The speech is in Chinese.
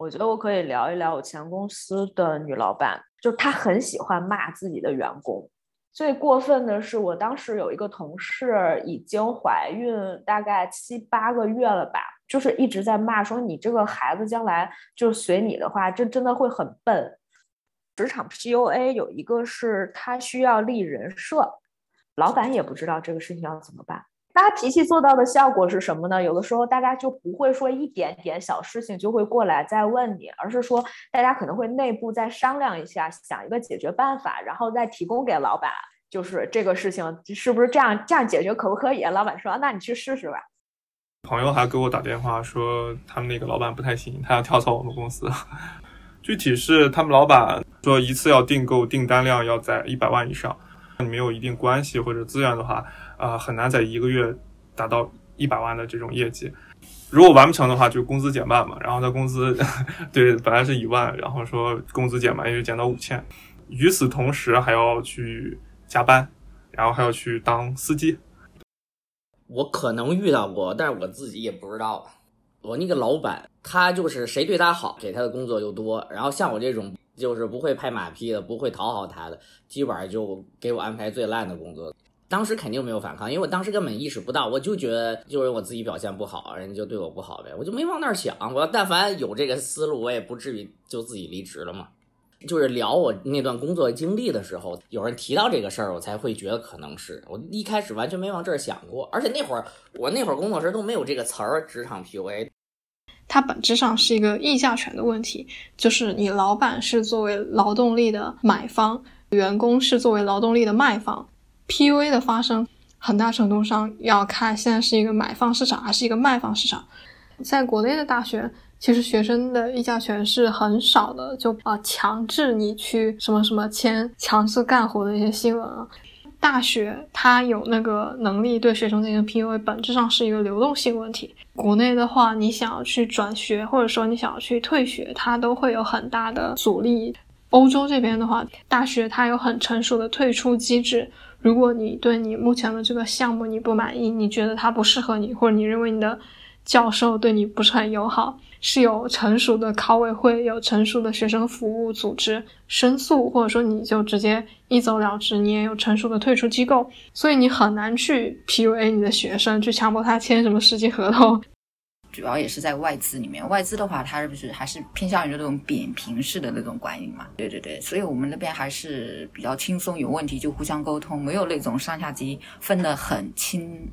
我觉得我可以聊一聊我前公司的女老板，就她很喜欢骂自己的员工。最过分的是，我当时有一个同事已经怀孕大概七八个月了吧，就是一直在骂说你这个孩子将来就随你的话，这真的会很笨。职场 PUA 有一个是他需要立人设，老板也不知道这个事情要怎么办。发脾气做到的效果是什么呢？有的时候大家就不会说一点点小事情就会过来再问你，而是说大家可能会内部再商量一下，想一个解决办法，然后再提供给老板。就是这个事情是不是这样这样解决可不可以？老板说，那你去试试吧。朋友还给我打电话说，他们那个老板不太行，他要跳槽我们公司。具体是他们老板说一次要订购订单量要在一百万以上，你没有一定关系或者资源的话，啊，很难在一个月达到一百万的这种业绩。如果完不成的话，就工资减半嘛。然后他工资 对本来是一万，然后说工资减半也就减到五千。与此同时还要去加班，然后还要去当司机。我可能遇到过，但是我自己也不知道。我那个老板，他就是谁对他好，给他的工作就多。然后像我这种就是不会拍马屁的，不会讨好他的，基本上就给我安排最烂的工作。当时肯定没有反抗，因为我当时根本意识不到，我就觉得就是我自己表现不好，人家就对我不好呗，我就没往那儿想。我但凡有这个思路，我也不至于就自己离职了嘛。就是聊我那段工作经历的时候，有人提到这个事儿，我才会觉得可能是我一开始完全没往这儿想过，而且那会儿我那会儿工作时都没有这个词儿，职场 PUA。它本质上是一个议价权的问题，就是你老板是作为劳动力的买方，员工是作为劳动力的卖方。PUA 的发生，很大程度上要看现在是一个买方市场还是一个卖方市场。在国内的大学。其实学生的议价权是很少的，就啊强制你去什么什么签强制干活的一些新闻啊。大学它有那个能力对学生进行 PUA，本质上是一个流动性问题。国内的话，你想要去转学或者说你想要去退学，它都会有很大的阻力。欧洲这边的话，大学它有很成熟的退出机制。如果你对你目前的这个项目你不满意，你觉得它不适合你，或者你认为你的教授对你不是很友好。是有成熟的考委会，有成熟的学生服务组织申诉，或者说你就直接一走了之，你也有成熟的退出机构，所以你很难去 PUA 你的学生，去强迫他签什么实际合同。主要也是在外资里面，外资的话，它是不是还是偏向于那种扁平式的那种管理嘛？对对对，所以我们那边还是比较轻松，有问题就互相沟通，没有那种上下级分得很清。